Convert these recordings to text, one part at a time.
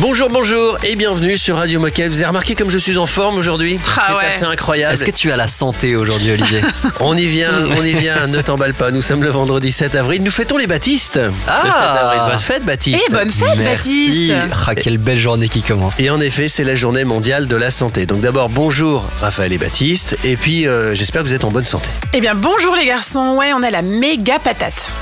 Bonjour, bonjour et bienvenue sur Radio Moquette. Vous avez remarqué comme je suis en forme aujourd'hui Ah C'est ouais. assez incroyable. Est-ce que tu as la santé aujourd'hui, Olivier On y vient, on y vient, ne t'emballe pas. Nous sommes le vendredi 7 avril. Nous fêtons les Baptistes. Ah. Le 7 avril. Bonne fête, Baptiste. Et bonne fête, Merci. Baptiste Ah, quelle belle journée qui commence. Et en effet, c'est la journée mondiale de la santé. Donc d'abord, bonjour Raphaël et Baptiste. Et puis, euh, j'espère que vous êtes en bonne santé. Eh bien, bonjour les garçons. Ouais, on a la méga patate.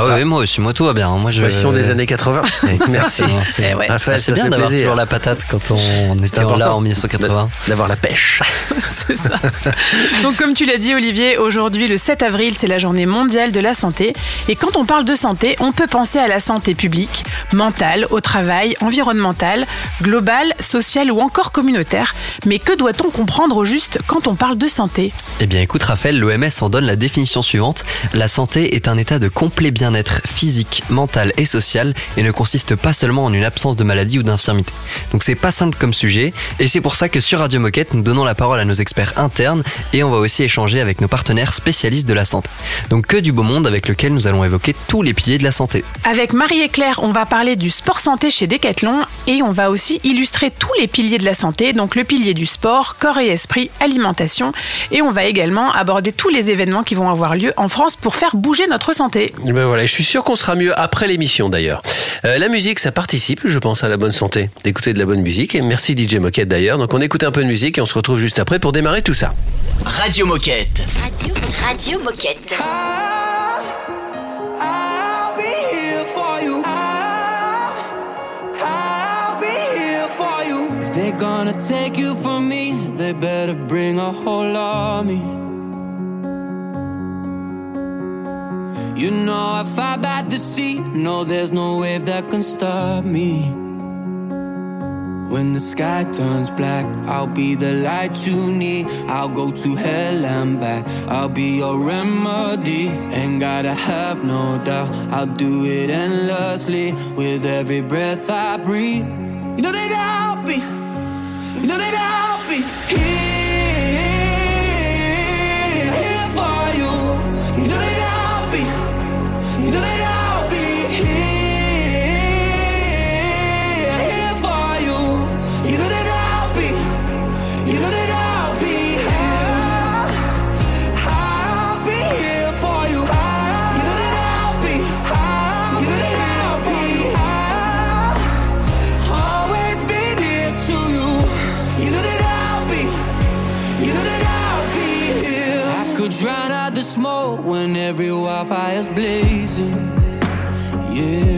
Ah ouais, moi aussi, moi tout va bien. Moi, je... Passion des années 80. Merci. C'est Eh ouais. Ah, bien d'avoir toujours la patate quand on était là en 1980. D'avoir la pêche. C'est ça. Donc, comme tu l'as dit, Olivier, aujourd'hui, le 7 avril, c'est la journée mondiale de la santé. Et quand on parle de santé, on peut penser à la santé publique, mentale, au travail, environnementale, globale, sociale ou encore communautaire. Mais que doit-on comprendre au juste quand on parle de santé? Eh bien, écoute, Raphaël, l'OMS en donne la définition suivante. La santé est un état de complet bien-être physique, mental et social et ne consiste pas seulement en une absence de maladie ou d'infirmité. Donc, c'est pas simple comme sujet et c'est pour ça que sur Radio Moquette, nous donnons la parole à nos experts internes et on va aussi échanger avec nos partenaires spécialistes de la santé. Donc, que du beau monde avec lequel nous allons évoquer tous les piliers de la santé. Avec Marie et Claire, on va parler du sport santé chez Decathlon et on va aussi illustrer tous les piliers de la santé, donc le pilier du sport, corps et esprit, alimentation. Et on va également aborder tous les événements qui vont avoir lieu en France pour faire bouger notre santé. Et Ben voilà, je suis sûr qu'on sera mieux après l'émission d'ailleurs. Euh, la musique, ça participe, je pense, à la bonne santé. D'écouter de la bonne musique. Et merci DJ Moquette d'ailleurs. Donc on écoute un peu de musique et on se retrouve juste après pour démarrer tout ça. Radio Moquette. Radio, Radio Moquette. I'll be here for you. I'll, I'll be here for you. If they're gonna take you from me, they better bring a whole army. You know I fight by the sea. No, there's no wave that can stop me. When the sky turns black, I'll be the light you need. I'll go to hell and back. I'll be your remedy. Ain't gotta have no doubt. I'll do it endlessly with every breath I breathe. You know that I'll be. You know that I'll be here, every wildfire's blazing. Yeah.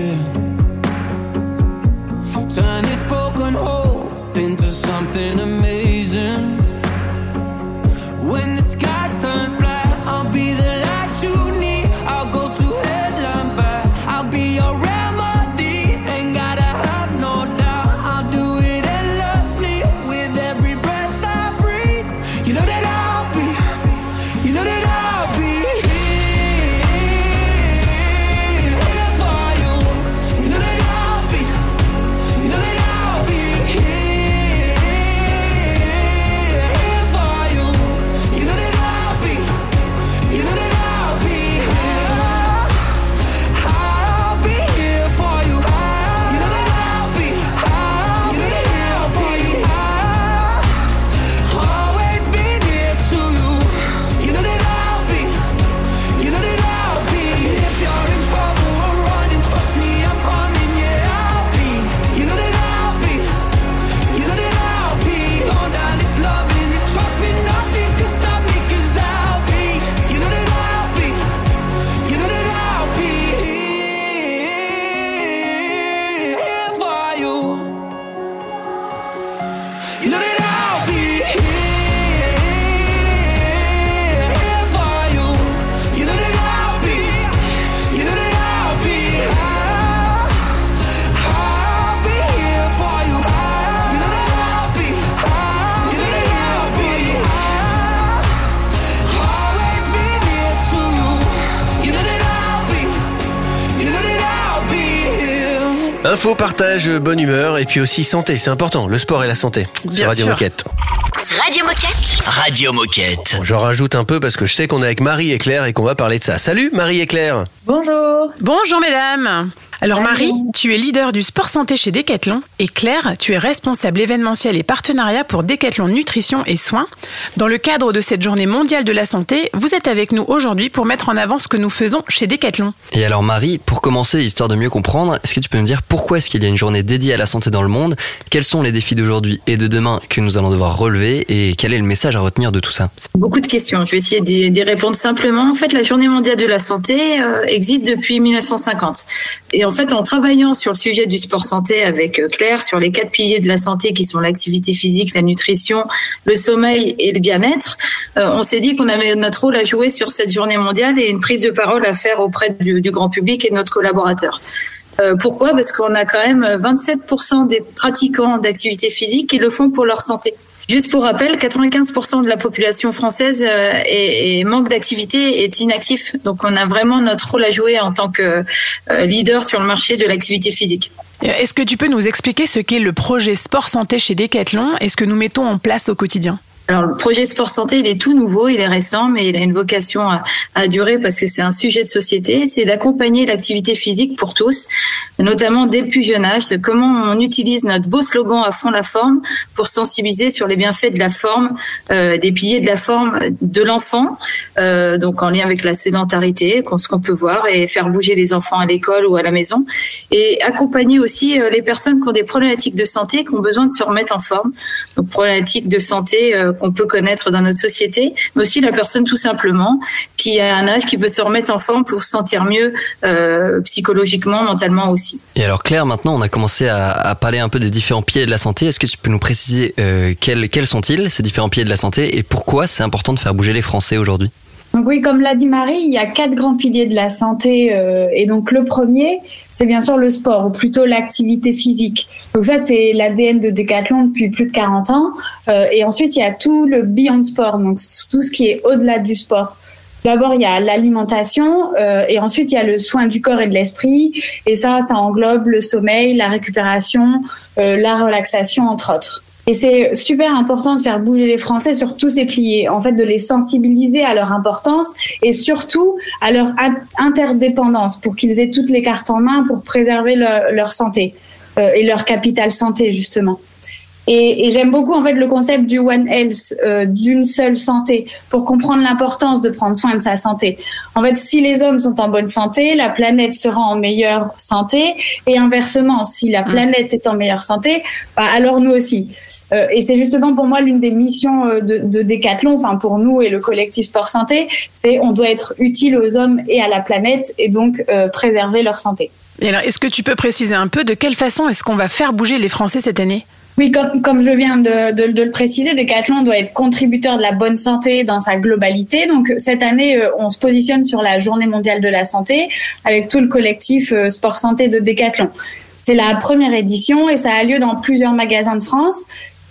Info, partage, bonne humeur et puis aussi santé, c'est important. Le sport et la santé. Bien sur Radio sûr. Moquette. Radio Moquette. Radio Moquette. Bon, J'en rajoute un peu parce que je sais qu'on est avec Marie et Claire et qu'on va parler de ça. Salut Marie et Claire. Bonjour. Bonjour mesdames. Alors. Marie, tu es leader du sport santé chez Decathlon et Claire, tu es responsable événementiel et partenariat pour Decathlon Nutrition et Soins. Dans le cadre de cette journée mondiale de la santé, vous êtes avec nous aujourd'hui pour mettre en avant ce que nous faisons chez Decathlon. Et alors Marie, pour commencer, histoire de mieux comprendre, est-ce que tu peux nous dire pourquoi est-ce qu'il y a une journée dédiée à la santé dans le monde? Quels sont les défis d'aujourd'hui et de demain que nous allons devoir relever? Et quel est le message à retenir de tout ça? Beaucoup de questions. Je vais essayer d'y d'y répondre simplement. En fait, la Journée mondiale de la santé euh, existe depuis 1950. Et en fait, en travaillant sur le sujet du sport santé avec euh, Claire, sur les quatre piliers de la santé qui sont l'activité physique, la nutrition, le sommeil et le bien-être, euh, on s'est dit qu'on avait notre rôle à jouer sur cette journée mondiale et une prise de parole à faire auprès du, grand public et de notre collaborateur. Euh, pourquoi? Parce qu'on a quand même 27% des pratiquants d'activité physique qui le font pour leur santé. Juste pour rappel, 95% de la population française euh, est, manque d'activité, est inactif. Donc on a vraiment notre rôle à jouer en tant que euh, leader sur le marché de l'activité physique. Est-ce que tu peux nous expliquer ce qu'est le projet sport santé chez Decathlon et ce que nous mettons en place au quotidien? Alors le projet sport santé, il est tout nouveau, il est récent, mais il a une vocation à, à durer parce que c'est un sujet de société. C'est d'accompagner l'activité physique pour tous, notamment dès le plus jeune âge. Comment on utilise notre beau slogan à fond la forme pour sensibiliser sur les bienfaits de la forme, euh, des piliers de la forme de l'enfant, euh, donc en lien avec la sédentarité, ce qu'on peut voir, et faire bouger les enfants à l'école ou à la maison, et accompagner aussi euh, les personnes qui ont des problématiques de santé, qui ont besoin de se remettre en forme, donc problématiques de santé euh, qu'on peut connaître dans notre société, mais aussi la personne tout simplement qui a un âge qui veut se remettre en forme pour se sentir mieux euh, psychologiquement, mentalement aussi. Et alors Claire, maintenant on a commencé à, parler un peu des différents piliers de la santé. Est-ce que tu peux nous préciser euh, quels, quels sont-ils, ces différents piliers de la santé, et pourquoi c'est important de faire bouger les Français aujourd'hui? Donc oui, comme l'a dit Marie, il y a quatre grands piliers de la santé. euh, et donc le premier, c'est bien sûr le sport, ou plutôt l'activité physique. Donc ça, c'est l'ADN de Decathlon depuis plus de 40 ans. Euh, et ensuite, il y a tout le beyond sport, donc tout ce qui est au-delà du sport. D'abord, il y a l'alimentation euh, et ensuite, il y a le soin du corps et de l'esprit. Et ça, ça englobe le sommeil, la récupération, euh, la relaxation, entre autres. Et c'est super important de faire bouger les Français sur tous ces piliers, en fait, de les sensibiliser à leur importance et surtout à leur in- interdépendance pour qu'ils aient toutes les cartes en main pour préserver le- leur santé euh, et leur capital santé, justement. Et, et j'aime beaucoup en fait le concept du One Health, euh, d'une seule santé, pour comprendre l'importance de prendre soin de sa santé. En fait, si les hommes sont en bonne santé, la planète sera en meilleure santé, et inversement, si la planète est en meilleure santé, bah, alors nous aussi. Euh, et c'est justement pour moi l'une des missions euh, de, de Decathlon, enfin pour nous et le collectif Sport Santé, c'est on doit être utile aux hommes et à la planète, et donc euh, préserver leur santé. Et alors, est-ce que tu peux préciser un peu de quelle façon est-ce qu'on va faire bouger les Français cette année? Oui, comme, je viens de, le préciser, Decathlon doit être contributeur de la bonne santé dans sa globalité. Donc cette année, euh, on se positionne sur la Journée mondiale de la santé avec tout le collectif euh, Sport Santé de Decathlon. C'est la première édition et ça a lieu dans plusieurs magasins de France.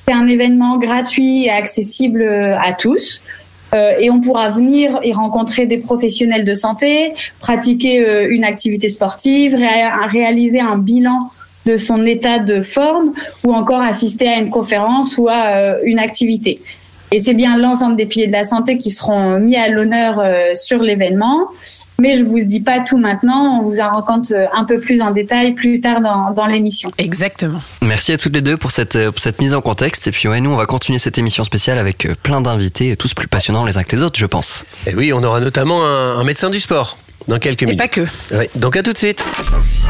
C'est un événement gratuit et accessible euh, à tous. Et on pourra venir y rencontrer des professionnels de santé, pratiquer une activité sportive, ré- réaliser un bilan de son état de forme ou encore assister à une conférence ou à euh, une activité. Et c'est bien l'ensemble des piliers de la santé qui seront mis à l'honneur euh, sur l'événement. Mais je vous dis pas tout maintenant, on vous en raconte euh, un peu plus en détail plus tard dans, dans l'émission. Exactement. Merci à toutes les deux pour cette, pour cette mise en contexte. Et puis ouais, nous on va continuer cette émission spéciale avec plein d'invités, tous plus passionnants les uns que les autres, je pense. Et oui, on aura notamment un, un médecin du sport dans quelques Et minutes. pas que. Oui, donc à tout de suite.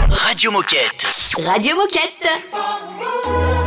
Radio Moquette. Radio Moquette. Moquette.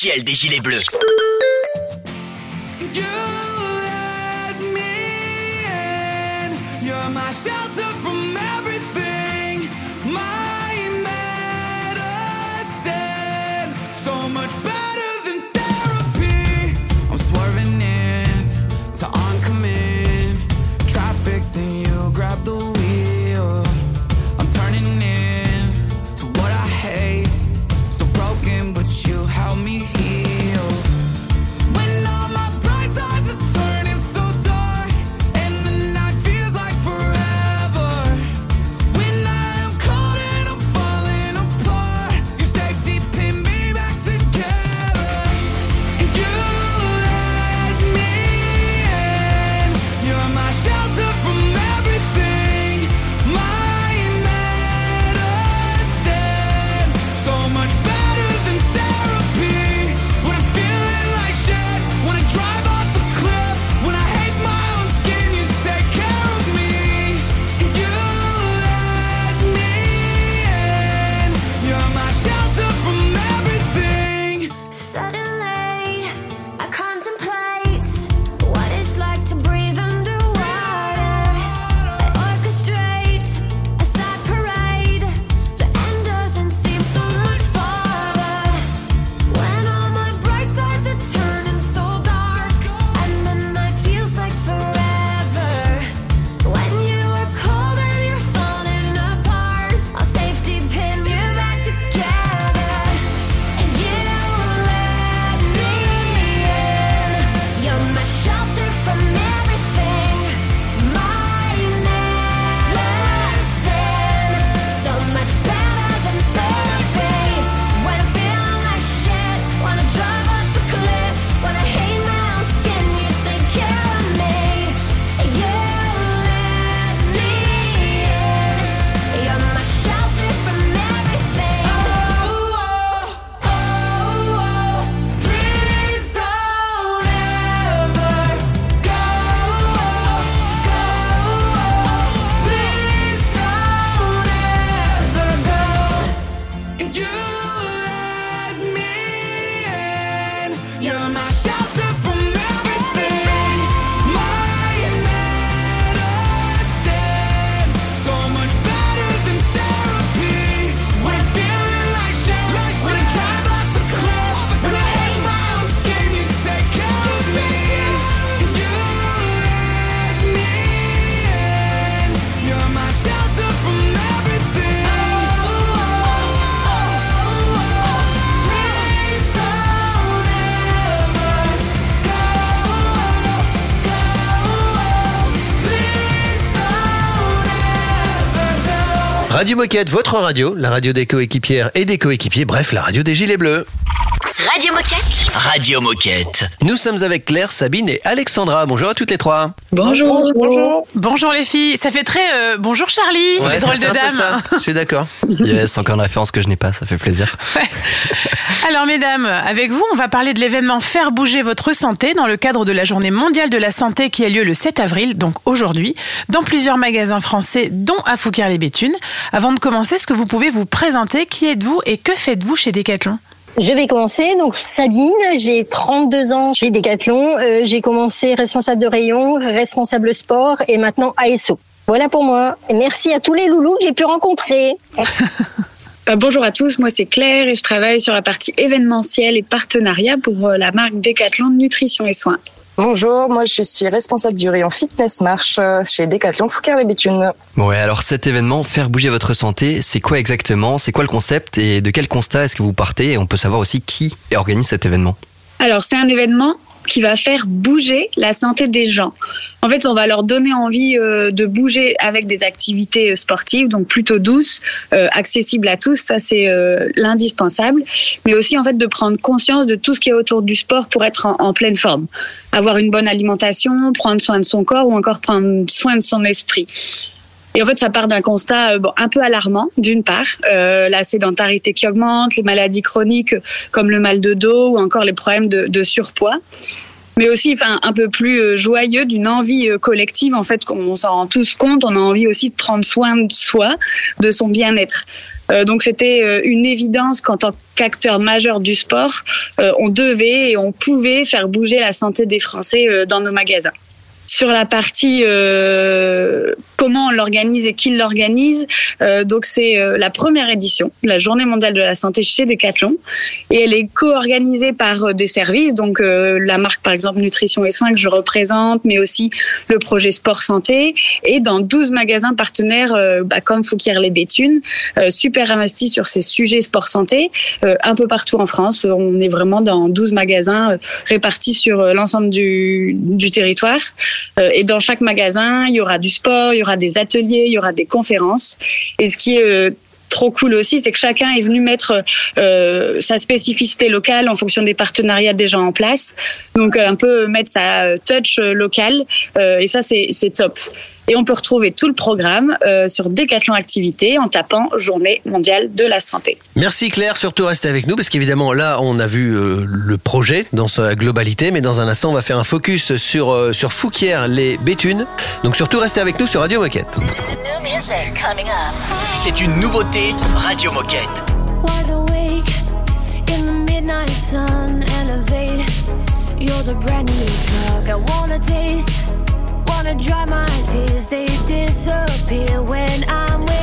Officielle des Gilets Bleus. Shelter from Radio Moquette, votre radio, la radio des coéquipières et des coéquipiers, bref, la radio des Gilets Bleus. Radio Moquette. Radio Moquette. Nous sommes avec Claire, Sabine et Alexandra. Bonjour à toutes les trois. Bonjour. Bonjour. Bonjour les filles. Ça fait très euh, bonjour Charlie, Ouais, les drôles de ça. Je suis d'accord. Yes, encore une référence que je n'ai pas, ça fait plaisir. Alors mesdames, avec vous, on va parler de l'événement Faire bouger votre santé dans le cadre de la journée mondiale de la santé qui a lieu le 7 avril, donc aujourd'hui, dans plusieurs magasins français, dont à Fouquier-les-Béthunes. Avant de commencer, est-ce que vous pouvez vous présenter Qui êtes-vous et que faites-vous chez Decathlon? Je vais commencer. Donc Sabine, j'ai 32 ans chez Decathlon. Euh, j'ai commencé responsable de rayon, responsable sport et maintenant ASO. Voilà pour moi. Et merci à tous les loulous que j'ai pu rencontrer. Euh, bonjour à tous, moi c'est Claire et je travaille sur la partie événementielle et partenariat pour euh, la marque Decathlon Nutrition et Soins. Bonjour, moi je suis responsable du rayon fitness marche euh, chez Decathlon Fouquier-les-Béthunes. Ouais, alors cet événement, faire bouger votre santé, c'est quoi exactement? C'est quoi le concept? Et de quel constat est-ce que vous partez? Et on peut savoir aussi qui organise cet événement. Alors c'est un événement qui va faire bouger la santé des gens. En fait, on va leur donner envie euh, de bouger avec des activités euh, sportives, donc plutôt douces, euh, accessibles à tous, ça c'est l'indispensable, mais aussi en fait de prendre conscience de tout ce qui est autour du sport pour être en pleine forme, avoir une bonne alimentation, prendre soin de son corps ou encore prendre soin de son esprit. Et en fait, ça part d'un constat euh, bon, un peu alarmant, d'une part, euh, la sédentarité qui augmente, les maladies chroniques euh, comme le mal de dos ou encore les problèmes de, de surpoids. Mais aussi enfin un peu plus euh, joyeux d'une envie collective en fait qu'on s'en rend tous compte. On a envie aussi de prendre soin de soi de son bien-être. Euh, donc c'était une évidence qu'en tant qu'acteur majeur du sport, euh, on devait et on pouvait faire bouger la santé des Français euh, dans nos magasins. Sur la partie euh, comment on l'organise et qui l'organise, euh, donc c'est euh, la première édition la Journée mondiale de la santé chez Decathlon et elle est co-organisée par euh, des services, donc euh, la marque par exemple Nutrition et Soins que je représente, mais aussi le projet Sport Santé et dans 12 magasins partenaires euh, bah, comme Fouquier les Béthunes, euh, super investis sur ces sujets sport santé un peu partout en France. On est vraiment dans 12 magasins répartis sur l'ensemble du, du territoire. Euh, et dans chaque magasin, il y aura du sport, il y aura des ateliers, il y aura des conférences. Et ce qui est euh, trop cool aussi, c'est que chacun est venu mettre euh, sa spécificité locale en fonction des partenariats déjà en place. Donc un peu mettre sa touch locale. Et ça, c'est top. Et on peut retrouver tout le programme euh, sur Décathlon Activité en tapant Journée mondiale de la santé. Merci Claire, surtout restez avec nous parce qu'évidemment là on a vu euh, le projet dans sa globalité, mais dans un instant on va faire un focus sur euh, sur Fouquier les Béthunes. Donc surtout restez avec nous sur Radio Moquette. C'est une nouveauté Radio Moquette. Wide awake in the midnight sun, elevate. You're the brand new drug I wanna taste. Wanna dry my tears, they disappear when I'm with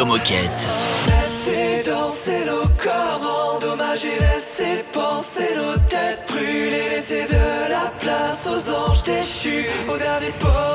Moquette. Laissez danser nos corps endommagés, laissez penser nos têtes brûlées, laissez de la place aux anges déchus, aux derniers poètes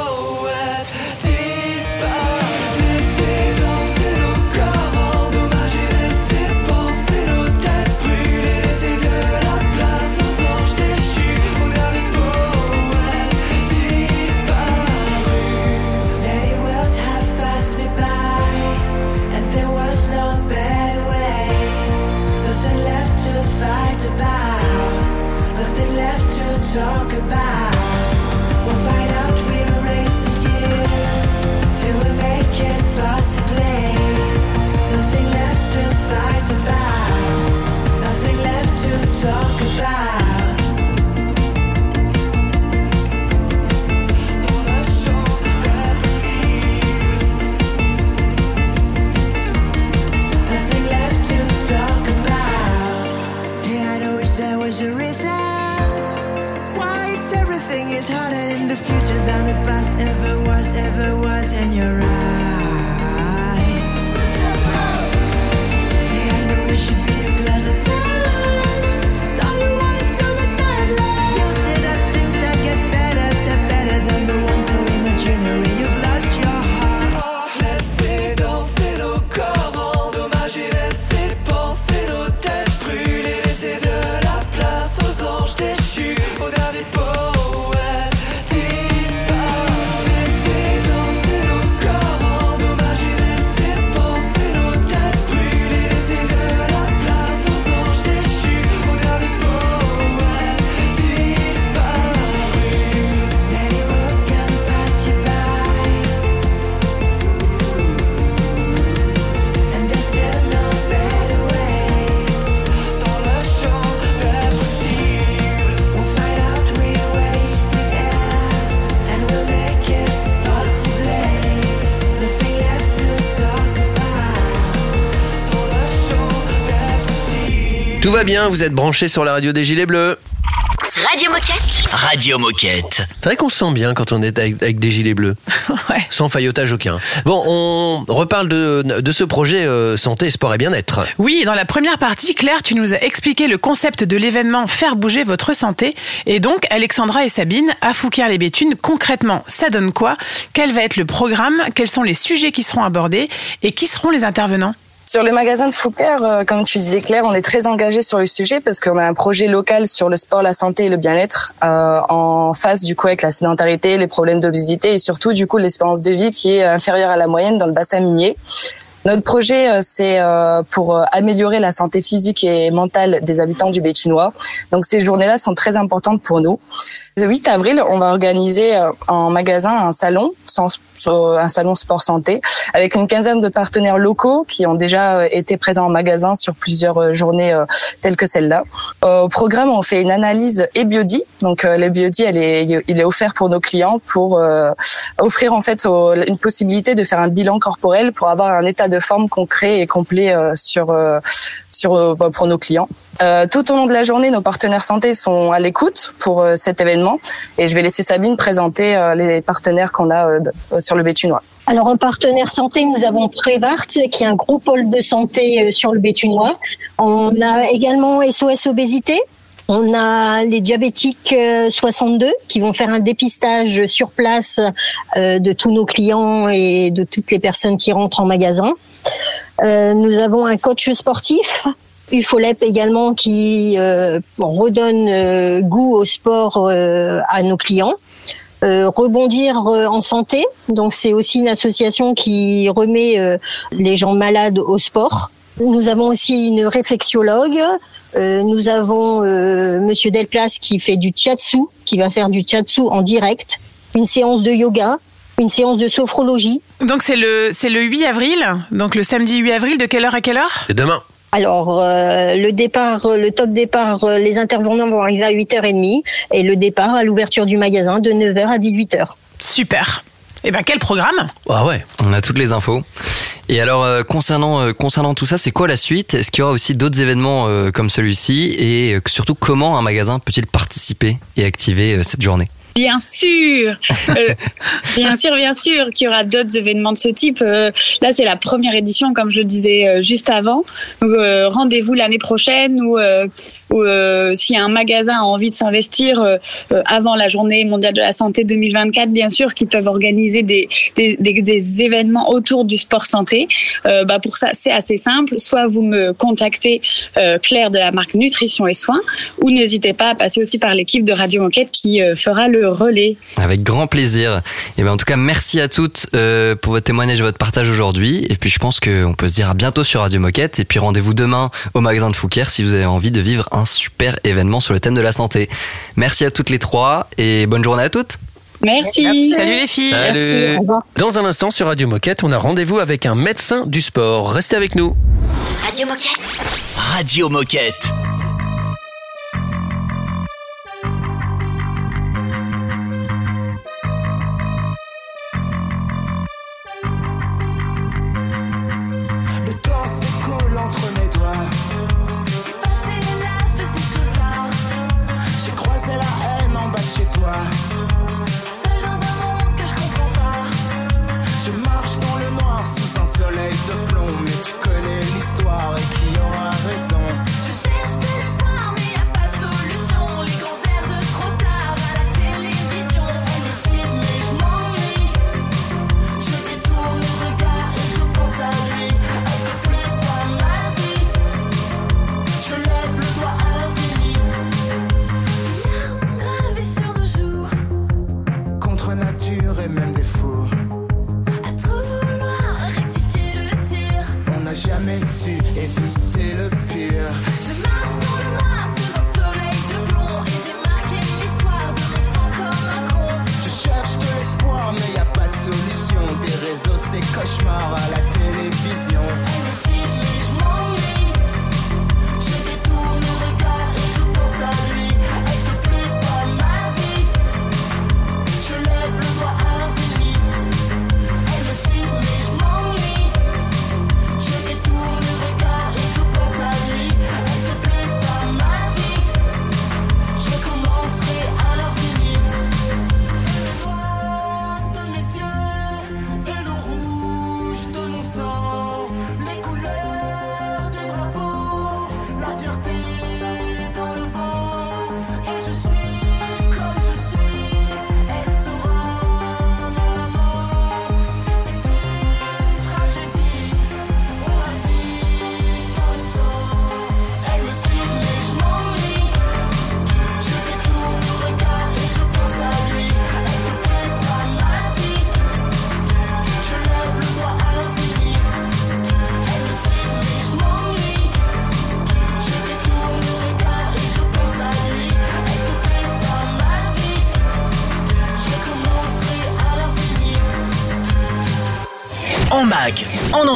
va bien, vous êtes branchés sur la radio des Gilets Bleus. Radio Moquette. Radio Moquette. C'est vrai qu'on se sent bien quand on est avec, avec des Gilets Bleus. Sans faillotage aucun. Bon, on reparle de, de ce projet euh, santé, sport et bien-être. Oui, dans la première partie, Claire, tu nous as expliqué le concept de l'événement Faire bouger votre santé. Et donc, Alexandra et Sabine, à Fouquier-les-Béthunes, concrètement, ça donne quoi? Quel va être le programme? Quels sont les sujets qui seront abordés? Et qui seront les intervenants? Sur le magasin de Foucault, euh, comme tu disais Claire, on est très engagé sur le sujet parce qu'on a un projet local sur le sport, la santé et le bien-être euh, en face du coup avec la sédentarité, les problèmes d'obésité et surtout du coup l'espérance de vie qui est inférieure à la moyenne dans le bassin minier. Notre projet, euh, c'est euh, pour améliorer la santé physique et mentale des habitants du Béthunois. Donc ces journées-là sont très importantes pour nous. Le 8 avril, on va organiser euh, en magasin un salon, un salon sport santé, avec une quinzaine de partenaires locaux qui ont déjà euh, été présents en magasin sur plusieurs euh, journées euh, telles que celle-là. Euh, Au programme, on fait une analyse et. Donc euh, le biodie, elle est, il est offert pour nos clients pour euh, offrir en fait une possibilité de faire un bilan corporel pour avoir un état de forme concret et complet euh, sur euh, euh, bah, pour nos clients. Euh, tout au long de la journée, nos partenaires santé sont à l'écoute pour euh, cet événement et je vais laisser Sabine présenter les partenaires qu'on a sur le Béthunois. Alors en partenaire santé, nous avons Prévart, qui est un gros pôle de santé sur le Béthunois. On a également SOS Obésité. On a les diabétiques euh, 62 qui vont faire un dépistage sur place de tous nos clients et de toutes les personnes qui rentrent en magasin. Euh, nous avons un coach sportif, UFOLEP également, qui euh, redonne euh, goût au sport à nos clients. Rebondir en santé, donc c'est aussi une association qui remet les gens malades au sport. Nous avons aussi une réflexiologue. Nous avons euh, Monsieur Delplace qui fait du shiatsu, qui va faire du shiatsu en direct, une séance de yoga, une séance de sophrologie. Donc c'est le, c'est le 8 avril, donc le samedi 8 avril, de quelle heure à quelle heure? Et demain Alors, euh, le départ, euh, le top départ, euh, les intervenants vont arriver à 8h30 et le départ à l'ouverture du magasin de 9h à 18h. Super. Et ben quel programme? Ah ouais. On a toutes les infos. Et alors euh, concernant euh, concernant tout ça, c'est quoi la suite? Est-ce qu'il y aura aussi d'autres événements euh, comme celui-ci? Et euh, surtout comment un magasin peut-il participer et activer euh, cette journée? Bien sûr, Euh, bien sûr, bien sûr qu'il y aura d'autres événements de ce type. Euh, là, c'est la première édition, comme je le disais euh, juste avant. Euh, rendez-vous l'année prochaine ou, ou euh, a un magasin a envie de s'investir euh, euh, avant la Journée mondiale de la santé 2024, bien sûr qu'ils peuvent organiser des, événements autour du sport santé. Bah pour ça, c'est assez simple. Soit vous me contactez Claire de la marque Nutrition et Soins, ou n'hésitez pas à passer aussi par l'équipe de Radio Moquette qui fera le relais. Avec grand plaisir. Et ben en tout cas, merci à toutes pour votre témoignage et votre partage aujourd'hui. Et puis je pense qu'on peut se dire à bientôt sur Radio Moquette. Et puis rendez-vous demain au magasin de Fouquier si vous avez envie de vivre un super événement sur le thème de la santé. Merci à toutes les trois et bonne journée à toutes. Merci. Salut les filles. Salut. Dans un instant sur Radio Moquette, on a rendez-vous avec un médecin du sport. Restez avec nous. Radio Moquette. Radio Moquette.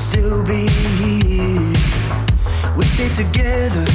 still be here. We stay together.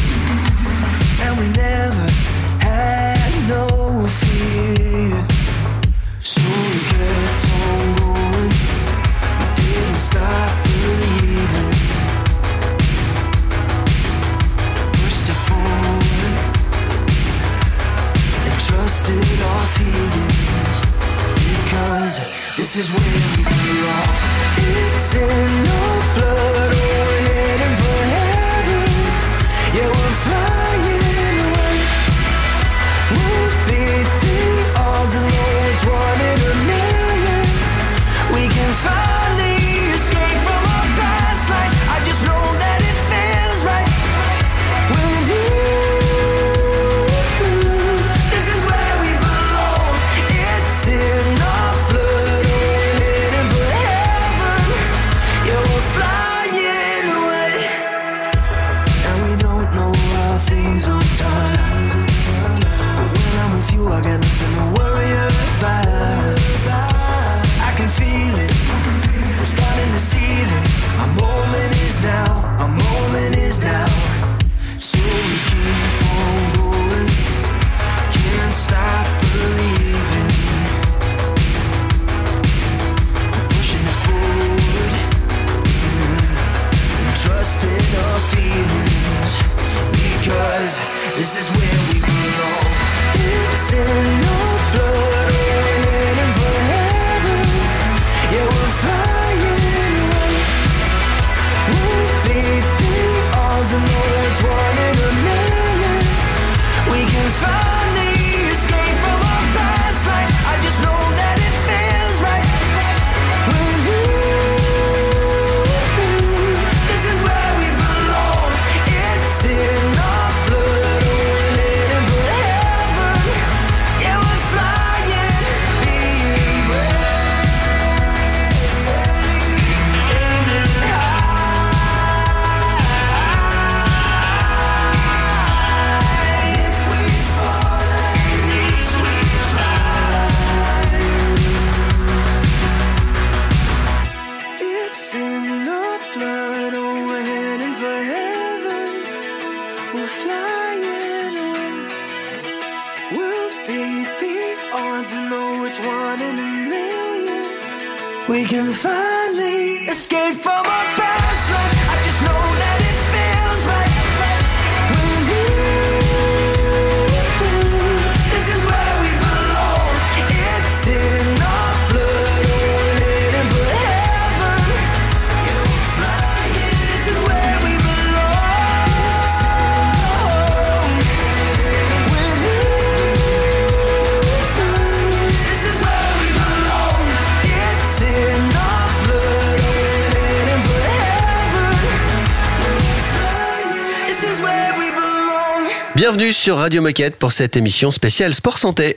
Bienvenue sur Radio Moquette pour cette émission spéciale Sport Santé.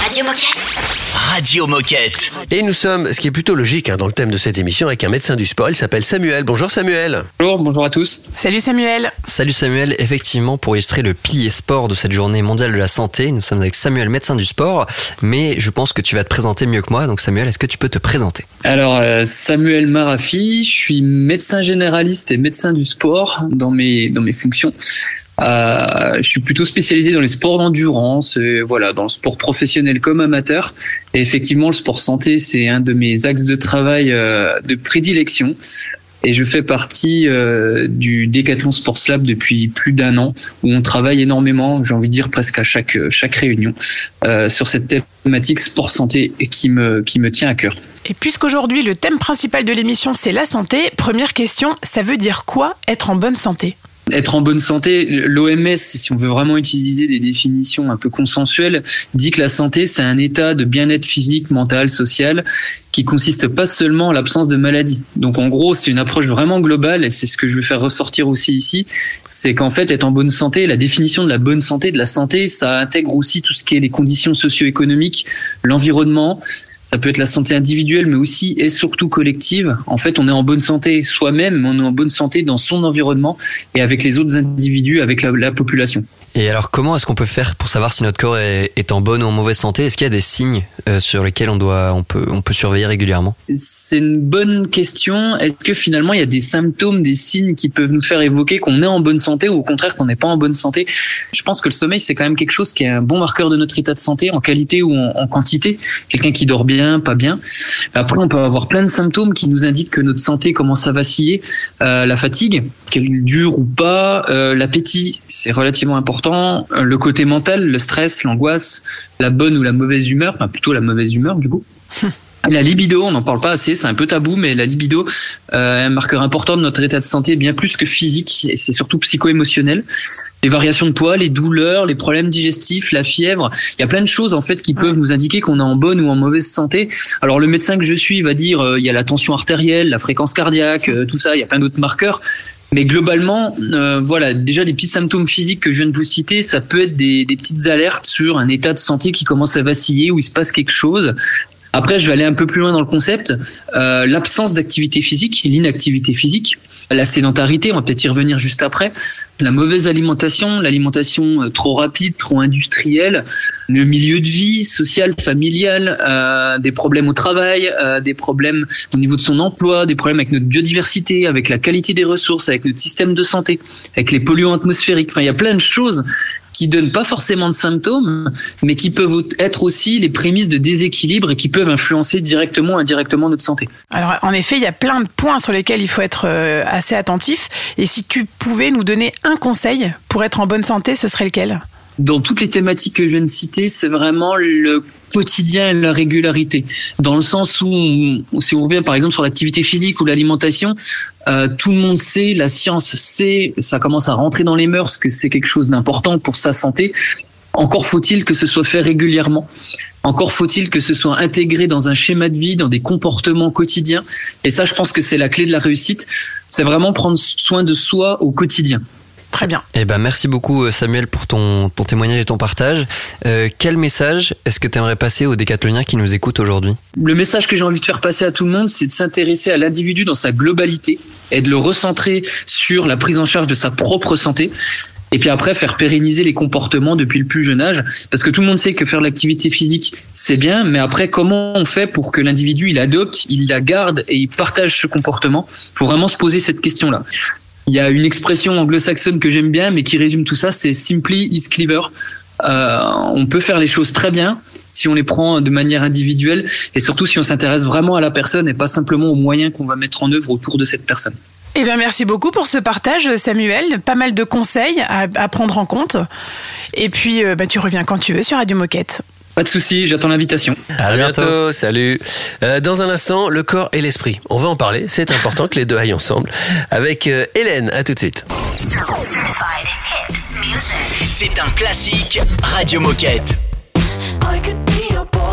Radio Moquette. Radio Moquette. Et nous sommes, ce qui est plutôt logique hein, dans le thème de cette émission, avec un médecin du sport. Il s'appelle Samuel. Bonjour Samuel. Bonjour, bonjour à tous. Salut Samuel. Salut Samuel. Effectivement, pour illustrer le pilier sport de cette journée mondiale de la santé, nous sommes avec Samuel, médecin du sport. Mais je pense que tu vas te présenter mieux que moi. Donc Samuel, est-ce que tu peux te présenter? Alors, euh, Samuel Marafi, je suis médecin généraliste et médecin du sport dans mes, dans mes fonctions. Euh, je suis plutôt spécialisé dans les sports d'endurance, et voilà, dans le sport professionnel comme amateur. Et effectivement, le sport santé, c'est un de mes axes de travail euh, de prédilection. Et je fais partie euh, du Decathlon Sports Lab depuis plus d'un an, où on travaille énormément, j'ai envie de dire presque à chaque chaque réunion, euh, sur cette thématique sport santé qui me qui me tient à cœur. Et puisqu'aujourd'hui le thème principal de l'émission c'est la santé, première question, ça veut dire quoi être en bonne santé? Être en bonne santé, l'OMS, si on veut vraiment utiliser des définitions un peu consensuelles, dit que la santé, c'est un état de bien-être physique, mental, social, qui consiste pas seulement en l'absence de maladie. Donc en gros, c'est une approche vraiment globale, et c'est ce que je veux faire ressortir aussi ici, c'est qu'en fait, être en bonne santé, la définition de la bonne santé, de la santé, ça intègre aussi tout ce qui est les conditions socio-économiques, l'environnement, ça peut être la santé individuelle, mais aussi et surtout collective. En fait, on est en bonne santé soi-même, on est en bonne santé dans son environnement et avec les autres individus, avec la, la population. Et alors, comment est-ce qu'on peut faire pour savoir si notre corps est, est en bonne ou en mauvaise santé? Est-ce qu'il y a des signes euh, sur lesquels on doit, on peut, on peut surveiller régulièrement? C'est une bonne question. Est-ce que finalement il y a des symptômes, des signes qui peuvent nous faire évoquer qu'on est en bonne santé ou au contraire qu'on n'est pas en bonne santé? Je pense que le sommeil c'est quand même quelque chose qui est un bon marqueur de notre état de santé en qualité ou en, quantité. Quelqu'un qui dort bien, pas bien. Après, on peut avoir plein de symptômes qui nous indiquent que notre santé commence à vaciller. Euh, la fatigue, qu'elle dure ou pas, euh, l'appétit, c'est relativement important. Euh, Le côté mental, le stress, l'angoisse, la bonne ou la mauvaise humeur, enfin plutôt la mauvaise humeur du coup. La libido, on n'en parle pas assez, c'est un peu tabou, mais la libido euh, est un marqueur important de notre état de santé, bien plus que physique, et c'est surtout psycho-émotionnel. Les variations de poids, les douleurs, les problèmes digestifs, la fièvre, il y a plein de choses en fait qui peuvent nous indiquer qu'on est en bonne ou en mauvaise santé. Alors le médecin que je suis va dire euh, il y a la tension artérielle, la fréquence cardiaque, euh, tout ça, il y a plein d'autres marqueurs. Mais globalement, euh, voilà, déjà des petits symptômes physiques que je viens de vous citer, ça peut être des, petites alertes sur un état de santé qui commence à vaciller, où il se passe quelque chose. Après, je vais aller un peu plus loin dans le concept. Euh, L'absence d'activité physique, l'inactivité physique, la sédentarité, on va peut-être y revenir juste après, la mauvaise alimentation, l'alimentation euh, trop rapide, trop industrielle, le milieu de vie social, familial, euh, des problèmes au travail, euh, des problèmes au niveau de son emploi, des problèmes avec notre biodiversité, avec la qualité des ressources, avec notre système de santé, avec les polluants atmosphériques. Enfin, il y a plein de choses qui donnent pas forcément de symptômes, mais qui peuvent être aussi les prémices de déséquilibre et qui peuvent influencer directement ou indirectement notre santé. Alors en effet, il y a plein de points sur lesquels il faut être euh, assez attentif. Et si tu pouvais nous donner un conseil pour être en bonne santé, ce serait lequel? Dans toutes les thématiques que je viens de citer, c'est vraiment le quotidien et la régularité. Dans le sens où, si on revient par exemple sur l'activité physique ou l'alimentation, euh, tout le monde sait, la science sait, ça commence à rentrer dans les mœurs que c'est quelque chose d'important pour sa santé. Encore faut-il que ce soit fait régulièrement. Encore faut-il que ce soit intégré dans un schéma de vie, dans des comportements quotidiens. Et ça, je pense que c'est la clé de la réussite. C'est vraiment prendre soin de soi au quotidien. Très bien. Eh ben, merci beaucoup euh, Samuel pour ton, ton témoignage et ton partage. Euh, quel message est-ce que tu aimerais passer aux décathloniens qui nous écoutent aujourd'hui? Le message que j'ai envie de faire passer à tout le monde, c'est de s'intéresser à l'individu dans sa globalité et de le recentrer sur la prise en charge de sa propre santé. Et puis après, faire pérenniser les comportements depuis le plus jeune âge. Parce que tout le monde sait que faire de l'activité physique, c'est bien. Mais après, comment on fait pour que l'individu, il adopte, il la garde et il partage ce comportement? Faut vraiment se poser cette question-là. Il y a une expression anglo-saxonne que j'aime bien, mais qui résume tout ça, c'est simply is clever. Euh, on peut faire les choses très bien si on les prend de manière individuelle et surtout si on s'intéresse vraiment à la personne et pas simplement aux moyens qu'on va mettre en œuvre autour de cette personne. Eh bien, merci beaucoup pour ce partage, Samuel. Pas mal de conseils à, à prendre en compte. Et puis, euh, bah, tu reviens quand tu veux sur Radio Moquette. Pas de souci, j'attends l'invitation. À bientôt, salut. Euh, dans un instant, le corps et l'esprit. On va en parler, c'est important que les deux aillent ensemble. Avec euh, Hélène, à tout de suite. C'est un classique Radio Moquette. I could be your boy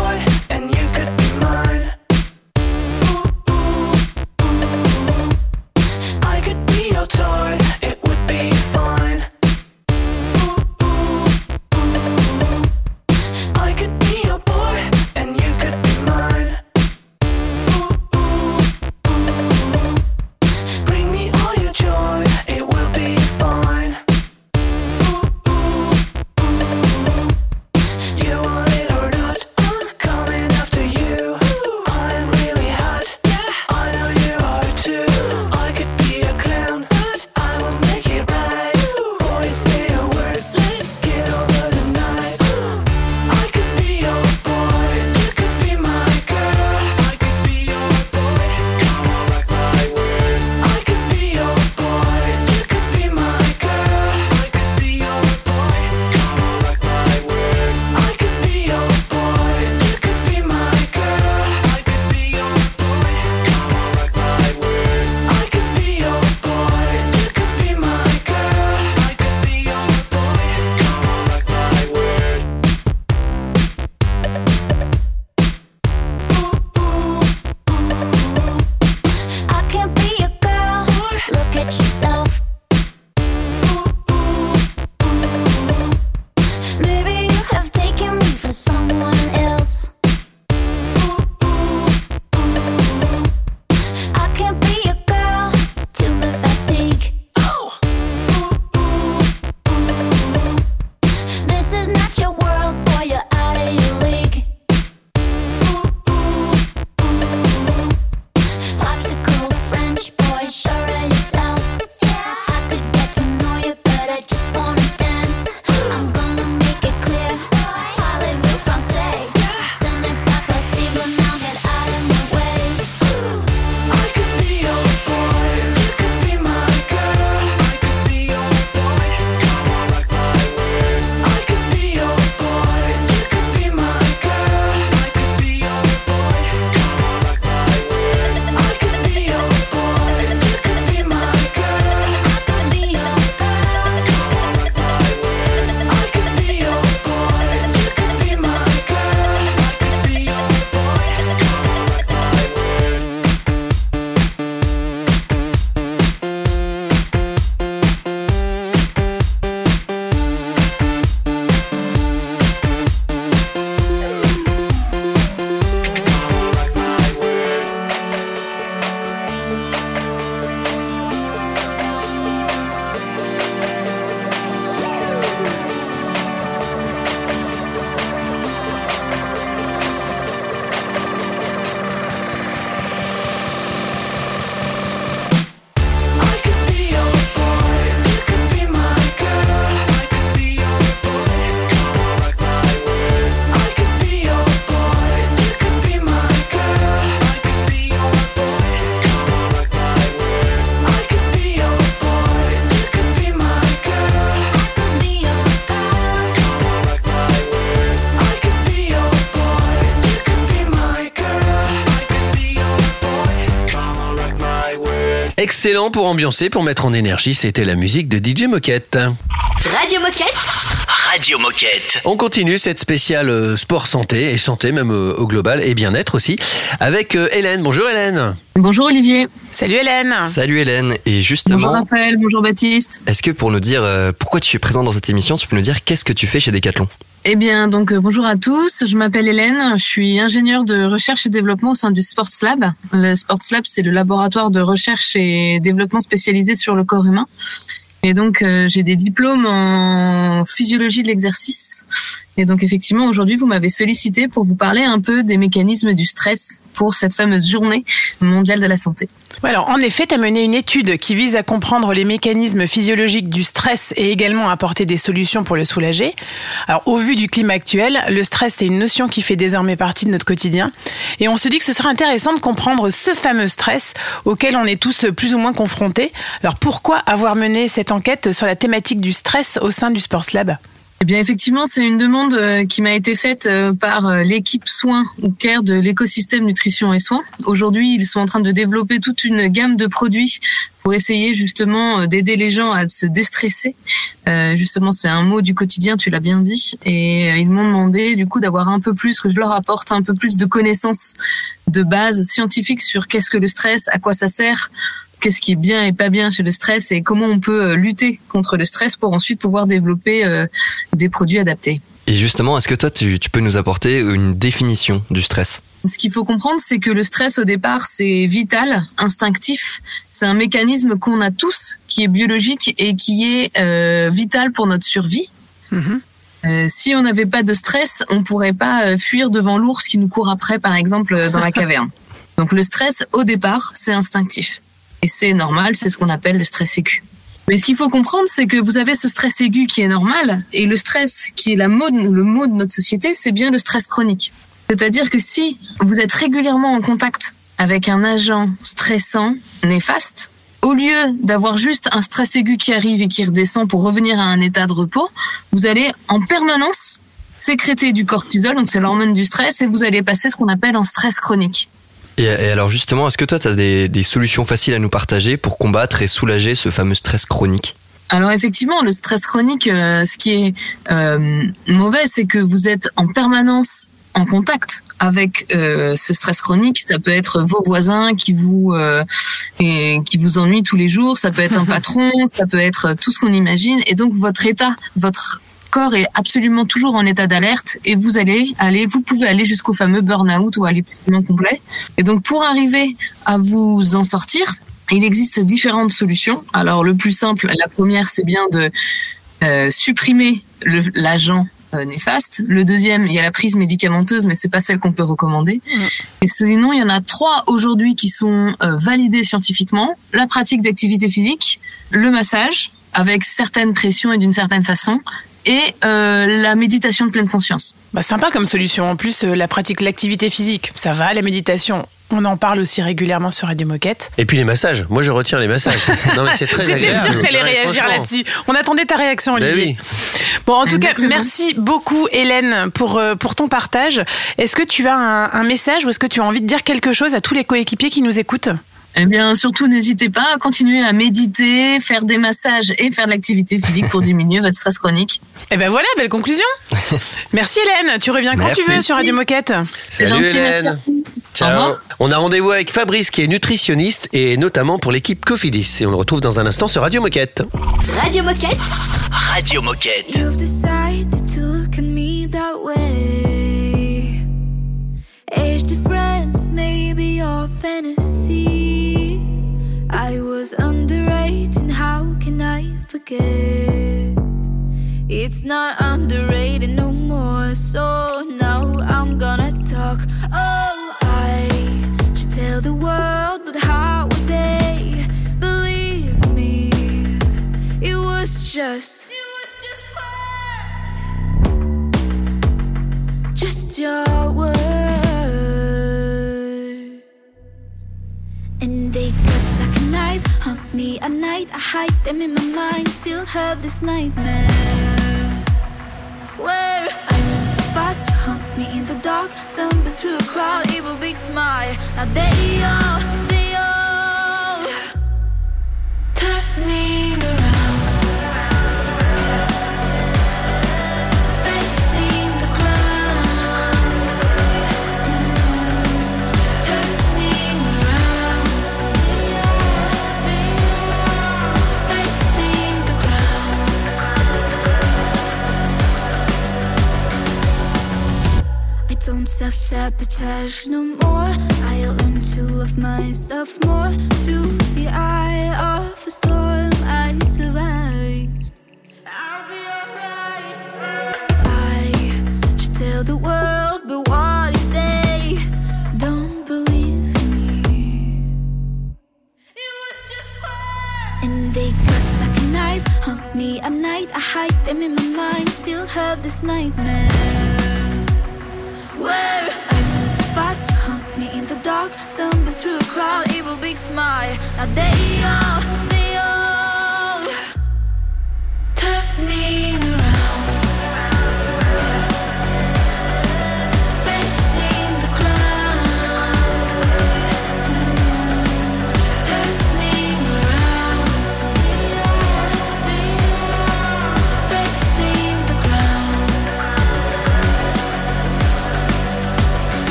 Excellent pour ambiancer, pour mettre en énergie, c'était la musique de DJ Moquette. Radio Moquette. Radio Moquette. On continue cette spéciale euh, sport santé et santé même euh, au global et bien-être aussi avec euh, Hélène. Bonjour Hélène. Bonjour Olivier. Salut Hélène. Salut Hélène. Et justement, Bonjour Raphaël, bonjour Baptiste. est-ce que pour nous dire pourquoi tu es présent dans cette émission, tu peux nous dire qu'est-ce que tu fais chez Decathlon? Eh bien, donc euh, bonjour à tous. Je m'appelle Hélène. Je suis ingénieure de recherche et développement au sein du Sports Lab. Le Sports Lab, c'est le laboratoire de recherche et développement spécialisé sur le corps humain. Et donc, euh, j'ai des diplômes en physiologie de l'exercice. Et donc, effectivement, aujourd'hui, vous m'avez sollicité pour vous parler un peu des mécanismes du stress pour cette fameuse journée mondiale de la santé. Alors, en effet, tu as mené une étude qui vise à comprendre les mécanismes physiologiques du stress et également à apporter des solutions pour le soulager. Alors, au vu du climat actuel, le stress, c'est une notion qui fait désormais partie de notre quotidien. Et on se dit que ce serait intéressant de comprendre ce fameux stress auquel on est tous plus ou moins confrontés. Alors, pourquoi avoir mené cette enquête sur la thématique du stress au sein du Sports Lab? Eh bien, effectivement, c'est une demande euh, qui m'a été faite euh, par euh, l'équipe soins ou care de l'écosystème nutrition et soins. Aujourd'hui, ils sont en train de développer toute une gamme de produits pour essayer justement d'aider les gens à se déstresser. Justement, c'est un mot du quotidien, tu l'as bien dit. Et ils m'ont demandé du coup d'avoir un peu plus, que je leur apporte un peu plus de connaissances de base scientifiques sur qu'est-ce que le stress, à quoi ça sert, qu'est-ce qui est bien et pas bien chez le stress et comment on peut euh, lutter contre le stress pour ensuite pouvoir développer euh, des produits adaptés. Et justement, est-ce que toi, tu, tu peux nous apporter une définition du stress? Ce qu'il faut comprendre, c'est que le stress au départ, c'est vital, instinctif. C'est un mécanisme qu'on a tous, qui est biologique et qui est euh, vital pour notre survie. Euh, si on n'avait pas de stress, on pourrait pas fuir devant l'ours qui nous court après, par exemple, dans la caverne. Donc le stress, au départ, c'est instinctif. Et c'est normal, c'est ce qu'on appelle le stress aigu. Mais ce qu'il faut comprendre, c'est que vous avez ce stress aigu qui est normal, et le stress qui est la mode, le mot de notre société, c'est bien le stress chronique. C'est-à-dire que si vous êtes régulièrement en contact avec un agent stressant, néfaste, au lieu d'avoir juste un stress aigu qui arrive et qui redescend pour revenir à un état de repos, vous allez en permanence sécréter du cortisol, donc c'est l'hormone du stress, et vous allez passer ce qu'on appelle en stress chronique. Et, et alors justement, est-ce que toi, tu as des, des solutions faciles à nous partager pour combattre et soulager ce fameux stress chronique? Alors effectivement, le stress chronique, euh, ce qui est euh, mauvais, c'est que vous êtes en permanence en contact avec euh, ce stress chronique. Ça peut être vos voisins qui vous et qui vous ennuient tous les jours. Ça peut être un patron. Ça peut être tout ce qu'on imagine. Et donc votre état, votre corps est absolument toujours en état d'alerte et vous allez aller, vous pouvez aller jusqu'au fameux burn-out ou à l'épuisement complet. Et donc pour arriver à vous en sortir, il existe différentes solutions. Alors le plus simple, la première, c'est bien de euh, supprimer l'agent euh, néfaste. Le deuxième, il y a la prise médicamenteuse, mais c'est pas celle qu'on peut recommander. Et sinon, il y en a trois aujourd'hui qui sont euh, validés scientifiquement la pratique d'activité physique, le massage avec certaines pressions et d'une certaine façon, et euh, la méditation de pleine conscience. Bah, sympa comme solution. En plus, euh, la pratique, l'activité physique, ça va. La méditation, on en parle aussi régulièrement sur Radio Moquette. Et puis les massages. Moi, je retiens les massages. Non, mais c'est très J'étais sûre que t'allais Ouais, réagir là-dessus. On attendait ta réaction, Ben Olivier. oui. Bon, en tout Exactement. cas, merci beaucoup, Hélène, pour, euh, pour ton partage. Est-ce que tu as un, un message ou est-ce que tu as envie de dire quelque chose à tous les coéquipiers qui nous écoutent? Eh bien, surtout, n'hésitez pas à continuer à méditer, faire des massages et faire de l'activité physique pour diminuer votre stress chronique. Eh ben voilà, belle conclusion. merci, Hélène. Tu reviens quand Merci. tu veux sur Radio Moquette. C'est Salut gentil, Hélène. Ciao. On a rendez-vous avec Fabrice qui est nutritionniste et notamment pour l'équipe Cofidis. Et on le retrouve dans un instant sur Radio Moquette. Radio Moquette. Radio Moquette. You've decided to look at me that way. Age difference may be your fantasy. Was underrated, how can I forget? It's not underrated no more, so now I'm gonna talk. Oh, I should tell the world, but how would they believe me? It was just. It was just just your words. And they me at night. I hide them in my mind, still have this nightmare. Where I run so fast, you hunt me in the dark. Stumble through a crowd, evil big smile. Now they all, they all turn me around. Sabotage no more. I'll learn to love myself more. Through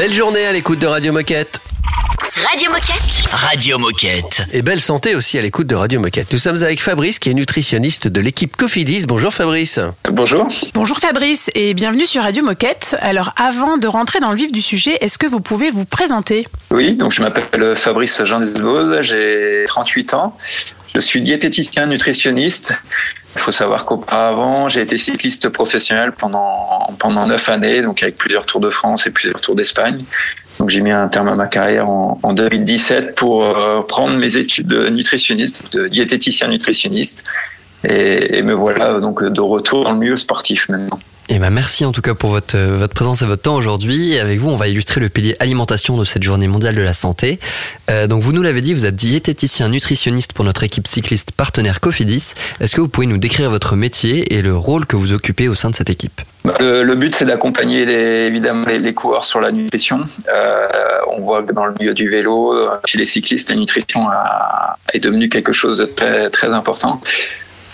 Belle journée à l'écoute de Radio Moquette. Radio Moquette. Radio Moquette. Et belle santé aussi à l'écoute de Radio Moquette. Nous sommes avec Fabrice qui est nutritionniste de l'équipe Cofidis. Bonjour Fabrice. Bonjour. Bonjour Fabrice et bienvenue sur Radio Moquette. Alors avant de rentrer dans le vif du sujet, est-ce que vous pouvez vous présenter? Oui, donc je m'appelle Fabrice Jean Desbose, j'ai 38 ans. Je suis diététicien nutritionniste. Il faut savoir qu'auparavant, j'ai été cycliste professionnel pendant pendant neuf années, donc avec plusieurs Tours de France et plusieurs Tours d'Espagne. Donc j'ai mis un terme à ma carrière en, en 2017 pour euh, prendre mes études de nutritionniste, de diététicien nutritionniste, et, et me voilà donc de retour dans le milieu sportif maintenant. Et ben merci en tout cas pour votre, euh, votre présence et votre temps aujourd'hui. Avec vous, on va illustrer le pilier alimentation de cette journée mondiale de la santé. Euh, donc vous nous l'avez dit, vous êtes diététicien nutritionniste pour notre équipe cycliste partenaire Cofidis. Est-ce que vous pouvez nous décrire votre métier et le rôle que vous occupez au sein de cette équipe? Le, but, c'est d'accompagner les, évidemment les, coureurs sur la nutrition. Euh, on voit que dans le milieu du vélo, chez les cyclistes, la nutrition est devenue quelque chose de très, très important.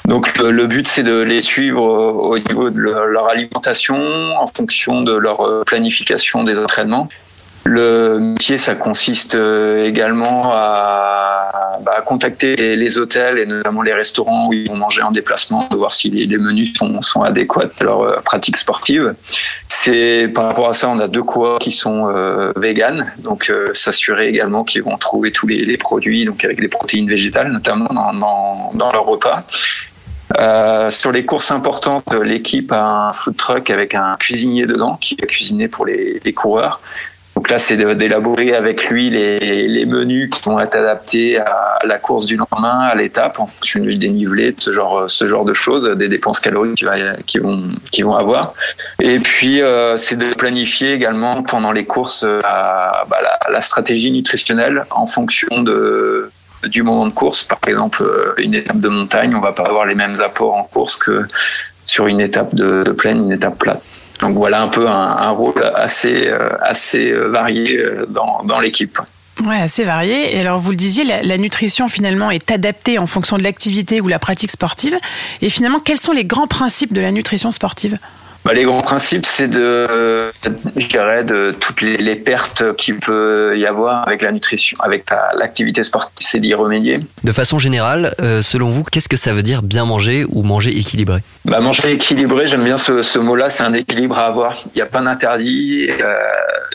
Donc le, le but, c'est de les suivre au au niveau de leur, alimentation, en fonction de leur euh, planification des entraînements. Le métier, ça consiste euh, également à, bah, contacter les, hôtels et notamment les restaurants où ils vont manger en déplacement, de voir si les, menus sont, adéquats à leur euh, pratique sportive. C'est par rapport à ça, on a deux cohorts qui sont euh, véganes, donc euh, s'assurer également qu'ils vont trouver tous les, les produits, donc avec des protéines végétales notamment dans, dans, dans leur repas. Euh, sur les courses importantes, l'équipe a un food truck avec un cuisinier dedans qui va cuisiner pour les, les coureurs. Donc là, c'est d'élaborer avec lui les, les menus qui vont être adaptés à la course du lendemain, à l'étape, en fonction du dénivelé, ce genre, ce genre de choses, des dépenses caloriques qu'ils vont, vont avoir. Et puis, euh, c'est de planifier également pendant les courses euh, bah, la, la stratégie nutritionnelle en fonction de, du moment de course. Par exemple, euh, une étape de montagne, on va pas avoir les mêmes apports en course que sur une étape de, plaine, une étape plate. Donc voilà un peu un, rôle assez, euh, assez euh, varié dans, dans l'équipe. Ouais, assez varié. Et alors, vous le disiez, la, la nutrition finalement est adaptée en fonction de l'activité ou la pratique sportive. Et finalement, quels sont les grands principes de la nutrition sportive? Bah, les grands principes, c'est de, je dirais, de toutes les, les pertes qu'il peut y avoir avec la nutrition, avec la- l'activité sportive, c'est d'y remédier. De façon générale, euh, selon vous, qu'est-ce que ça veut dire bien manger ou manger équilibré? Bah, manger équilibré, j'aime bien ce, ce mot-là, c'est un équilibre à avoir. Il n'y a pas d'interdit, euh,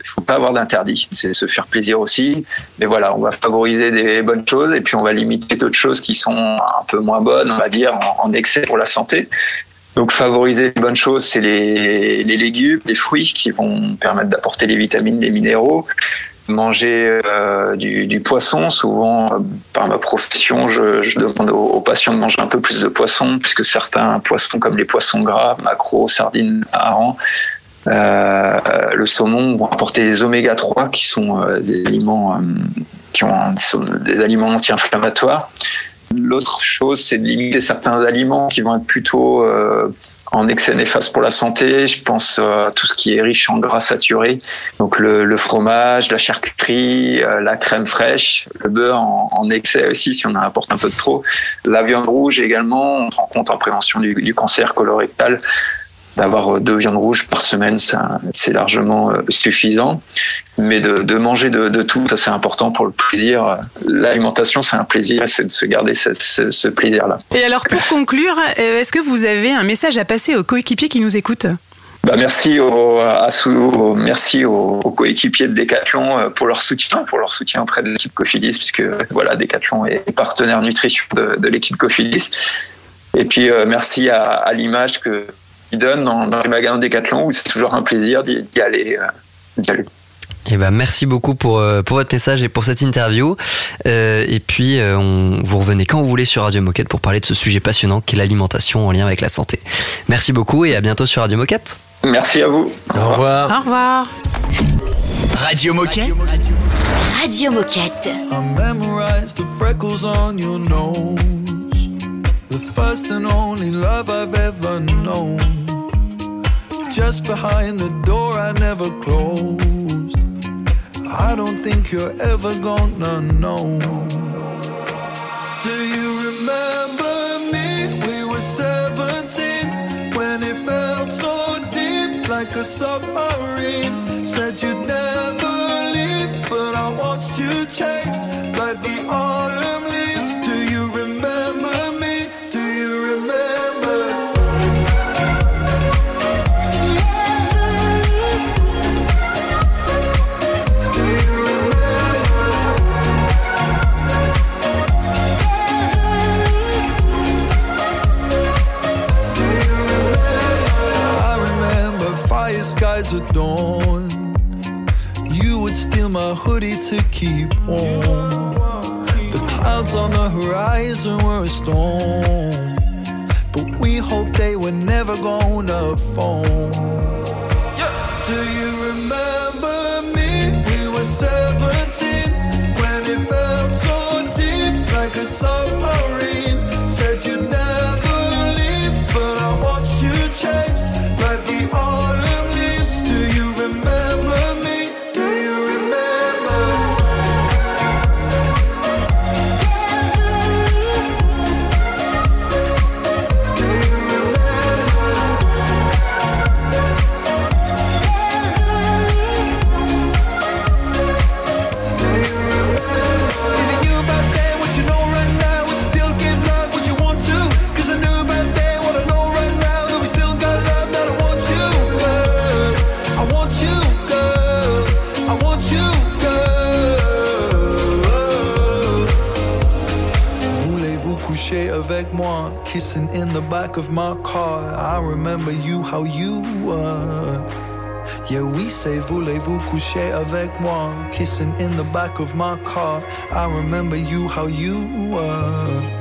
il faut pas avoir d'interdit, c'est se faire plaisir aussi. Mais voilà, on va favoriser des bonnes choses et puis on va limiter d'autres choses qui sont un peu moins bonnes, on va dire, en, en excès pour la santé. Donc favoriser les bonnes choses, c'est les, légumes, les fruits qui vont permettre d'apporter les vitamines, les minéraux. manger euh, du, poisson. Souvent, euh, par ma profession, je, demande aux, patients de manger un peu plus de poisson, puisque certains poissons, comme les poissons gras, maquereaux, sardines, harengs, euh, le saumon, vont apporter des oméga 3 qui sont des aliments qui ont des aliments anti-inflammatoires. L'autre chose, c'est de limiter certains aliments qui vont être plutôt euh, en excès néfaste pour la santé. Je pense euh, à tout ce qui est riche en gras saturés, donc le, le fromage, la charcuterie, euh, la crème fraîche, le beurre en, en excès aussi si on en apporte un peu de trop. La viande rouge également, on se rend compte en prévention du, du cancer colorectal d'avoir euh, deux viandes rouges par semaine, c'est largement euh, suffisant. Mais de, de manger de, de tout, ça c'est important pour le plaisir. L'alimentation, c'est un plaisir, c'est de se garder ce, ce, ce plaisir-là. Et alors pour conclure, euh, est-ce que vous avez un message à passer aux coéquipiers qui nous écoutent? Bah, merci au, à Sou- au- merci aux, aux coéquipiers de Decathlon pour leur soutien, pour leur soutien auprès de l'équipe Cofidis, puisque voilà, Decathlon est partenaire nutrition de, de l'équipe Cofidis. Et puis euh, merci à, à l'image que ils donnent dans, dans les magasins Decathlon, où c'est toujours un plaisir d'y d'y aller. euh, d'y aller. Eh ben, merci beaucoup pour, euh, pour votre message et pour cette interview. Euh, et puis, euh, on, vous revenez quand vous voulez sur Radio Moquette pour parler de ce sujet passionnant qu'est l'alimentation en lien avec la santé. Merci beaucoup et à bientôt sur Radio Moquette. Merci à vous. Au revoir. Au revoir. Radio Moquette. Radio Moquette. I memorize the freckles on your nose. The first and only love I've ever known. Just behind the door I never closed. I don't think you're ever gonna know. Do you remember me? We were 17 when it felt so deep like a submarine. Said you'd never leave, but I watched you change like the autumn at dawn. You would steal my hoodie to keep warm. The clouds on the horizon were a storm. But we hoped they were never gonna fall. Yeah. Do you remember me? We were 17 when it felt so deep like a submarine. Kissing in the back of my car. I remember you, how you were. Yeah, we say voulez-vous coucher avec moi? Kissing in the back of my car. I remember you, how you were.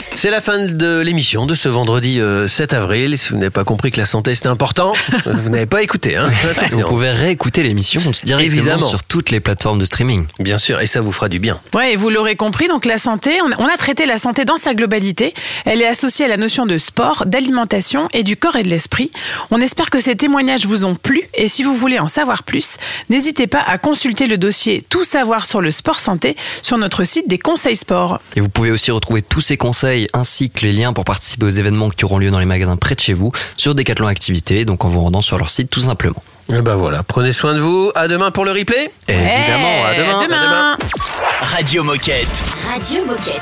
C'est la fin de l'émission de ce vendredi euh, 7 avril. Si vous n'avez pas compris que la santé c'était important, vous n'avez pas écouté. Hein. Vous pouvez réécouter l'émission directement Évidemment. sur toutes les plateformes de streaming. Bien sûr, et ça vous fera du bien. Ouais, et vous l'aurez compris, donc la santé, on a, on a traité la santé dans sa globalité. Elle est associée à la notion de sport, d'alimentation et du corps et de l'esprit. On espère que ces témoignages vous ont plu et si vous voulez en savoir plus, n'hésitez pas à consulter le dossier Tout savoir sur le sport santé sur notre site des conseils sport. Et vous pouvez aussi retrouver tous ces conseils ainsi que les liens pour participer aux événements qui auront lieu dans les magasins près de chez vous sur Decathlon Activité, donc en vous rendant sur leur site tout simplement. Et ben voilà, prenez soin de vous. À demain pour le replay. Évidemment, à demain. À demain. Radio Moquette. Radio Moquette.